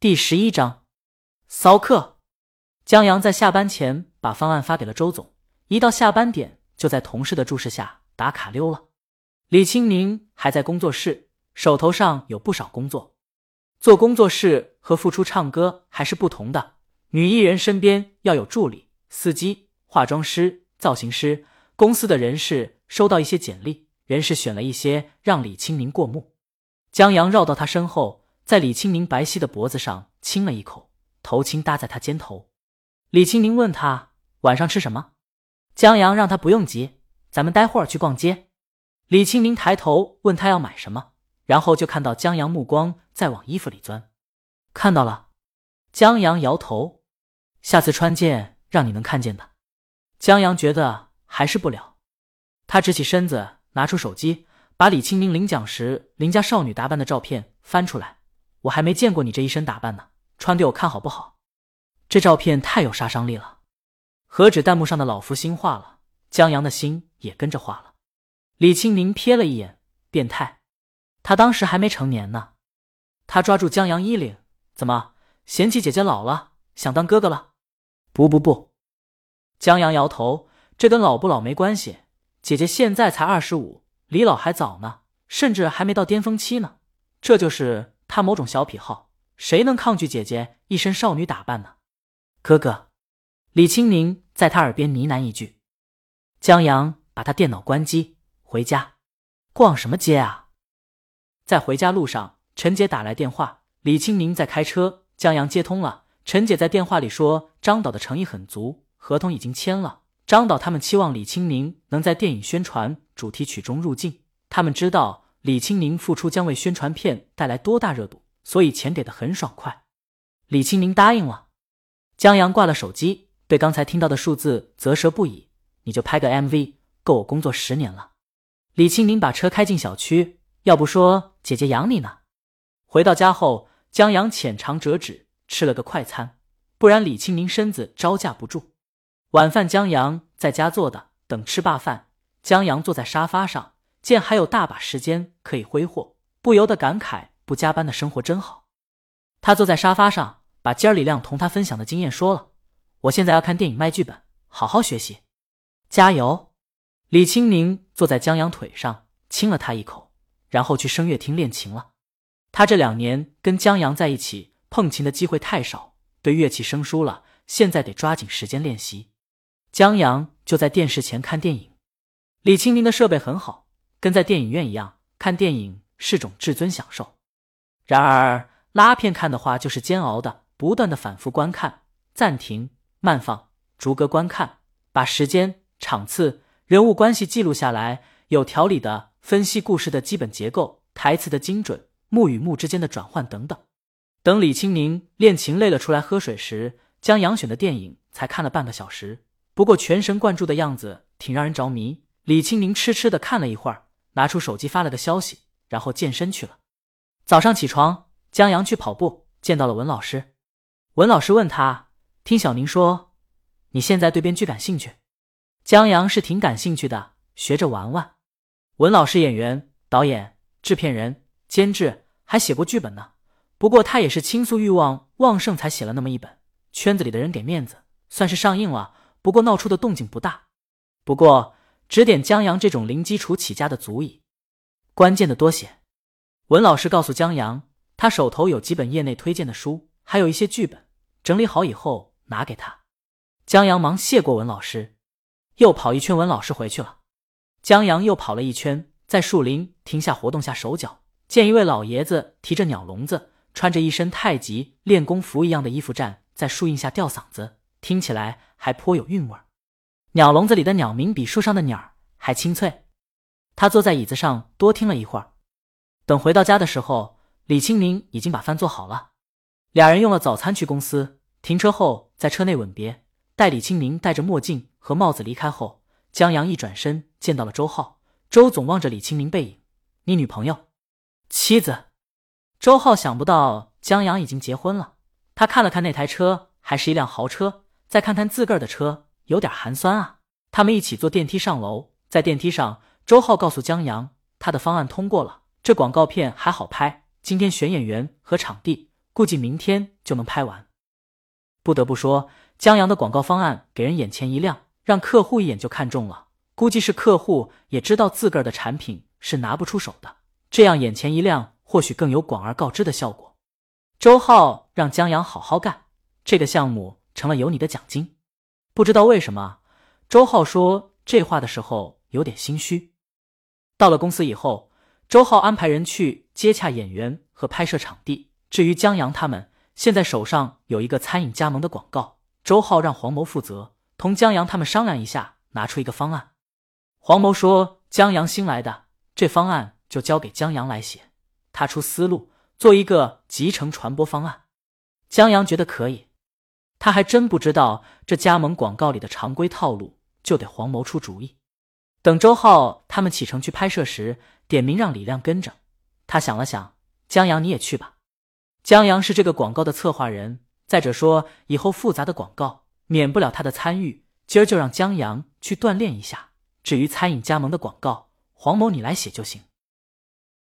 第十一章，骚客。江阳在下班前把方案发给了周总，一到下班点就在同事的注视下打卡溜了。李青宁还在工作室，手头上有不少工作。做工作室和付出唱歌还是不同的。女艺人身边要有助理、司机、化妆师、造型师。公司的人事收到一些简历，人事选了一些让李青宁过目。江阳绕到他身后，在李青宁白皙的脖子上亲了一口，头轻搭在他肩头。李青宁问他晚上吃什么，江阳让他不用急，咱们待会儿去逛街。李青宁抬头问他要买什么，然后就看到江阳目光在往衣服里钻。看到了，江阳摇头，下次穿件让你能看见的。江阳觉得。还是不了，他直起身子，拿出手机，把李清明领奖时邻家少女打扮的照片翻出来。我还没见过你这一身打扮呢，穿给我看好不好？这照片太有杀伤力了。何止弹幕上的老夫心化了，江阳的心也跟着化了。李清明瞥了一眼，变态。他当时还没成年呢。他抓住江阳衣领，怎么嫌弃姐姐老了，想当哥哥了？不不不，江阳摇头。这跟老不老没关系，姐姐现在才二十五，离老还早呢，甚至还没到巅峰期呢。这就是他某种小癖好，谁能抗拒姐姐一身少女打扮呢？哥哥，李青宁在他耳边呢喃一句。江阳把他电脑关机，回家，逛什么街啊？在回家路上，陈姐打来电话，李青宁在开车，江阳接通了。陈姐在电话里说，张导的诚意很足，合同已经签了。张导他们期望李青宁能在电影宣传主题曲中入镜，他们知道李青宁付出将为宣传片带来多大热度，所以钱给的很爽快。李青宁答应了。江阳挂了手机，对刚才听到的数字啧舌不已。你就拍个 MV，够我工作十年了。李青宁把车开进小区，要不说姐姐养你呢。回到家后，江阳浅尝辄止，吃了个快餐，不然李青宁身子招架不住。晚饭，江阳在家做的。等吃罢饭，江阳坐在沙发上，见还有大把时间可以挥霍，不由得感慨：不加班的生活真好。他坐在沙发上，把今儿李亮同他分享的经验说了。我现在要看电影，卖剧本，好好学习，加油！李青宁坐在江阳腿上，亲了他一口，然后去声乐厅练琴了。他这两年跟江阳在一起碰琴的机会太少，对乐器生疏了，现在得抓紧时间练习。江阳就在电视前看电影，李青宁的设备很好，跟在电影院一样，看电影是种至尊享受。然而拉片看的话就是煎熬的，不断的反复观看，暂停、慢放、逐格观看，把时间、场次、人物关系记录下来，有条理的分析故事的基本结构、台词的精准、幕与幕之间的转换等等。等李青宁练琴累了出来喝水时，江阳选的电影才看了半个小时。不过全神贯注的样子挺让人着迷。李青宁痴痴的看了一会儿，拿出手机发了个消息，然后健身去了。早上起床，江阳去跑步，见到了文老师。文老师问他：“听小宁说，你现在对编剧感兴趣？”江阳是挺感兴趣的，学着玩玩。文老师演员、导演、制片人、监制，还写过剧本呢。不过他也是倾诉欲望旺盛才写了那么一本，圈子里的人给面子，算是上映了。不过闹出的动静不大，不过指点江阳这种零基础起家的足矣。关键的多写。文老师告诉江阳，他手头有几本业内推荐的书，还有一些剧本，整理好以后拿给他。江阳忙谢过文老师，又跑一圈，文老师回去了。江阳又跑了一圈，在树林停下活动下手脚，见一位老爷子提着鸟笼子，穿着一身太极练功服一样的衣服站在树荫下吊嗓子。听起来还颇有韵味儿。鸟笼子里的鸟鸣比树上的鸟儿还清脆。他坐在椅子上多听了一会儿。等回到家的时候，李青宁已经把饭做好了。俩人用了早餐去公司，停车后在车内吻别。待李青宁戴着墨镜和帽子离开后，江阳一转身见到了周浩。周总望着李青宁背影：“你女朋友？妻子？”周浩想不到江阳已经结婚了。他看了看那台车，还是一辆豪车。再看看自个儿的车，有点寒酸啊。他们一起坐电梯上楼，在电梯上，周浩告诉江阳，他的方案通过了，这广告片还好拍。今天选演员和场地，估计明天就能拍完。不得不说，江阳的广告方案给人眼前一亮，让客户一眼就看中了。估计是客户也知道自个儿的产品是拿不出手的，这样眼前一亮，或许更有广而告之的效果。周浩让江阳好好干，这个项目成了有你的奖金。不知道为什么，周浩说这话的时候有点心虚。到了公司以后，周浩安排人去接洽演员和拍摄场地。至于江阳他们，现在手上有一个餐饮加盟的广告，周浩让黄某负责，同江阳他们商量一下，拿出一个方案。黄某说：“江阳新来的，这方案就交给江阳来写，他出思路，做一个集成传播方案。”江阳觉得可以，他还真不知道这加盟广告里的常规套路，就得黄某出主意。等周浩他们启程去拍摄时，点名让李亮跟着。他想了想：“江阳你也去吧。”江阳是这个广告的策划人，再者说以后复杂的广告免不了他的参与，今儿就让江阳去锻炼一下。至于餐饮加盟的广告，黄某你来写就行。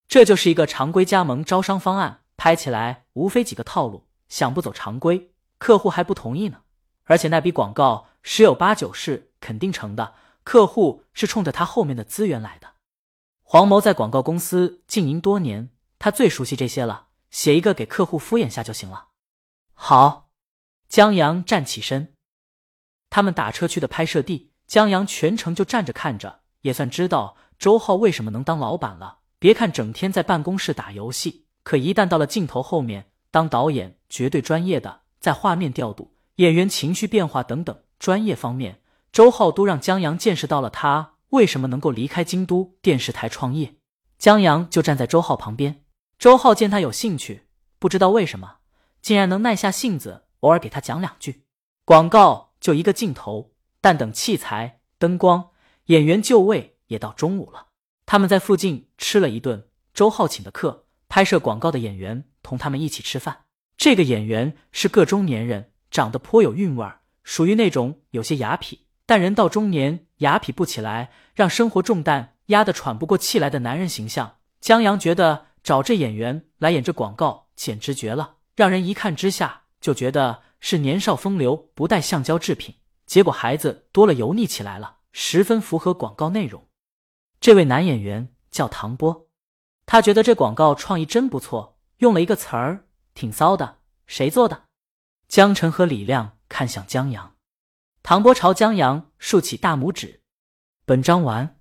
这就是一个常规加盟招商方案，拍起来无非几个套路，想不走常规，客户还不同意呢。而且那笔广告十有八九是肯定成的，客户是冲着他后面的资源来的。黄某在广告公司经营多年，他最熟悉这些了，写一个给客户敷衍下就行了。好，江阳站起身，他们打车去的拍摄地。江阳全程就站着看着，也算知道周浩为什么能当老板了。别看整天在办公室打游戏，可一旦到了镜头后面当导演，绝对专业的，在画面调度、演员情绪变化等等专业方面，周浩都让江阳见识到了他为什么能够离开京都电视台创业。江阳就站在周浩旁边，周浩见他有兴趣，不知道为什么，竟然能耐下性子，偶尔给他讲两句。广告就一个镜头。但等器材、灯光、演员就位，也到中午了。他们在附近吃了一顿，周浩请的客，拍摄广告的演员同他们一起吃饭。这个演员是个中年人，长得颇有韵味儿，属于那种有些雅痞，但人到中年雅痞不起来，让生活重担压得喘不过气来的男人形象。江阳觉得找这演员来演这广告简直绝了，让人一看之下就觉得是年少风流，不带橡胶制品。结果孩子多了，油腻起来了，十分符合广告内容。这位男演员叫唐波，他觉得这广告创意真不错，用了一个词儿，挺骚的。谁做的？江晨和李亮看向江阳，唐波朝江阳竖起大拇指。本章完。